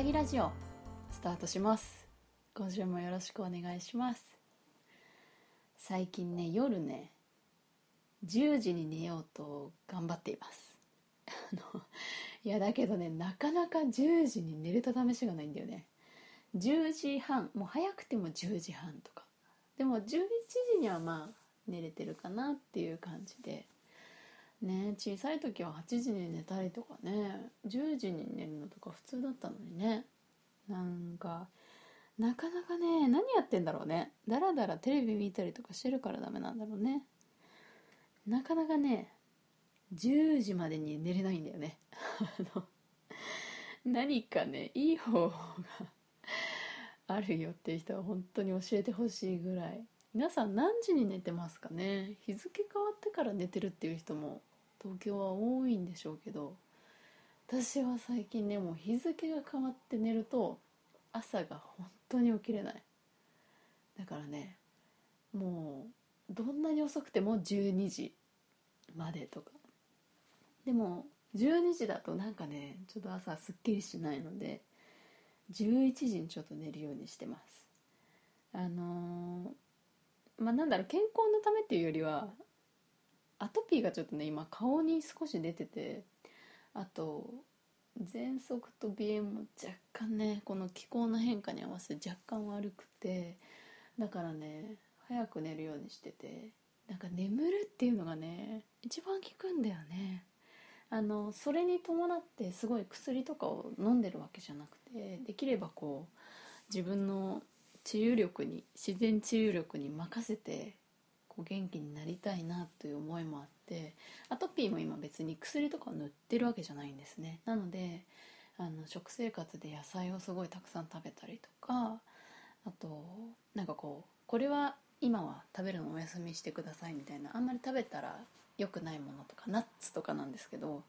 本沙織のうさぎラジオスタートします。今週もよろしくお願いします。最近ね夜ね10時に寝ようと頑張っています。あのいやだけどねなかなか10時に寝れた試しがないんだよね。10時半もう早くても10時半とか。でも11時にはまあ寝れてるかなっていう感じで。ね小さい時は8時に寝たりとかね10時に寝るのとか普通だったのにね。なんかなかなかね何やってんだろうね。だらだらテレビ見たりとかしてるからダメなんだろうね。なかなかね10時までに寝れないんだよね。あの何かねいい方法があるよっていう人は本当に教えてほしいぐらい。皆さん何時に寝てますかね？日付変わってから寝てるっていう人も東京は多いんでしょうけど私は最近ねもう日付が変わって寝ると朝が本当に起きれない。だからねもうどんなに遅くても12時までとか。でも12時だとなんかねちょっと朝すっきりしないので11時にちょっと寝るようにしてます。あのー、まあなんだろう健康のためっていうよりはアトピーがちょっとね今顔に少し出ててあと喘息と鼻炎も若干ねこの気候の変化に合わせて若干悪くてだからね早く寝るようにしててなんか眠るっていうのがね一番効くんだよね。あのそれに伴ってすごい薬とかを飲んでるわけじゃなくてできればこう自分の治癒力に自然治癒力に任せてこう元気になりたいなという思いもあってアトピーも今別に薬とか塗ってるわけじゃないんですね。なのであの食生活で野菜をすごいたくさん食べたりとかあとなんかこうこれは今は食べるのお休みしてくださいみたいなあんまり食べたら良くないものとかナッツとかなんですけど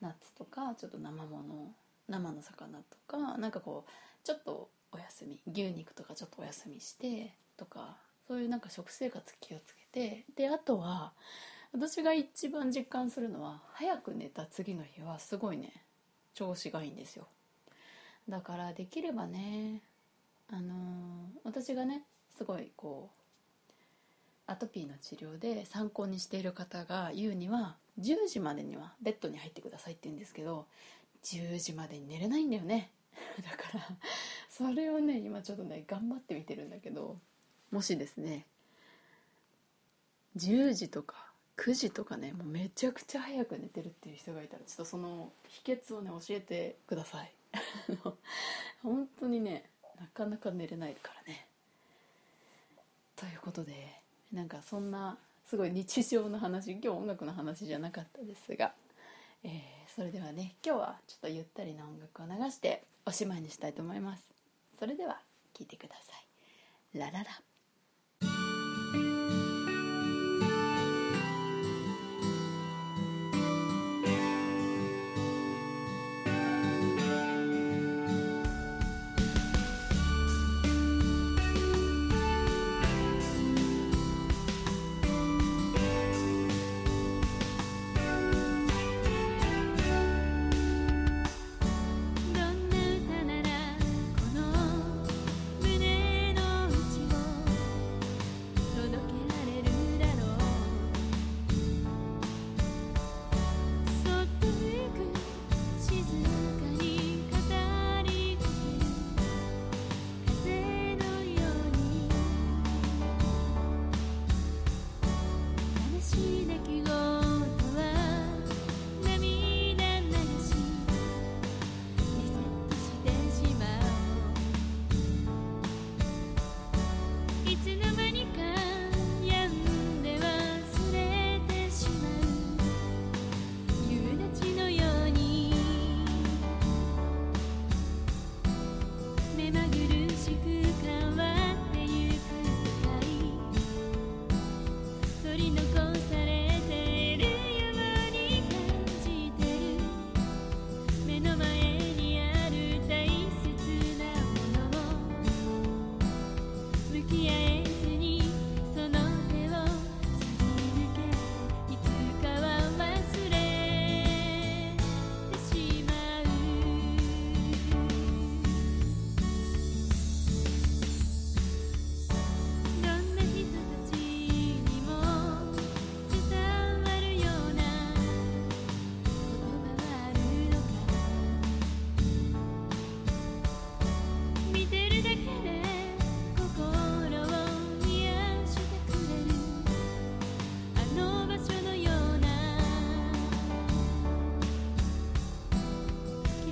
ナッツとかちょっと生もの生の魚とかなんかこうちょっとお休み牛肉とかちょっとお休みしてとかそういうなんか食生活気をつけてであとは私が一番実感するのは早く寝た次の日はすごいね調子がいいんですよ。だからできればねあのー、私がねすごいこうアトピーの治療で参考にしている方が言うには10時までにはベッドに入ってくださいって言うんですけど10時までに寝れないんだよね。だからそれをね今ちょっとね頑張ってみてるんだけどもしですね10時とか9時とかねもうめちゃくちゃ早く寝てるっていう人がいたらちょっとその秘訣をね教えてください。本当にねなかなか寝れないからね。ということでなんかそんなすごい日常の話今日音楽の話じゃなかったですが、えー、それではね今日はちょっとゆったりな音楽を流しておしまいにしたいと思います。それでは聴いてください。ラララ。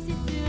easy to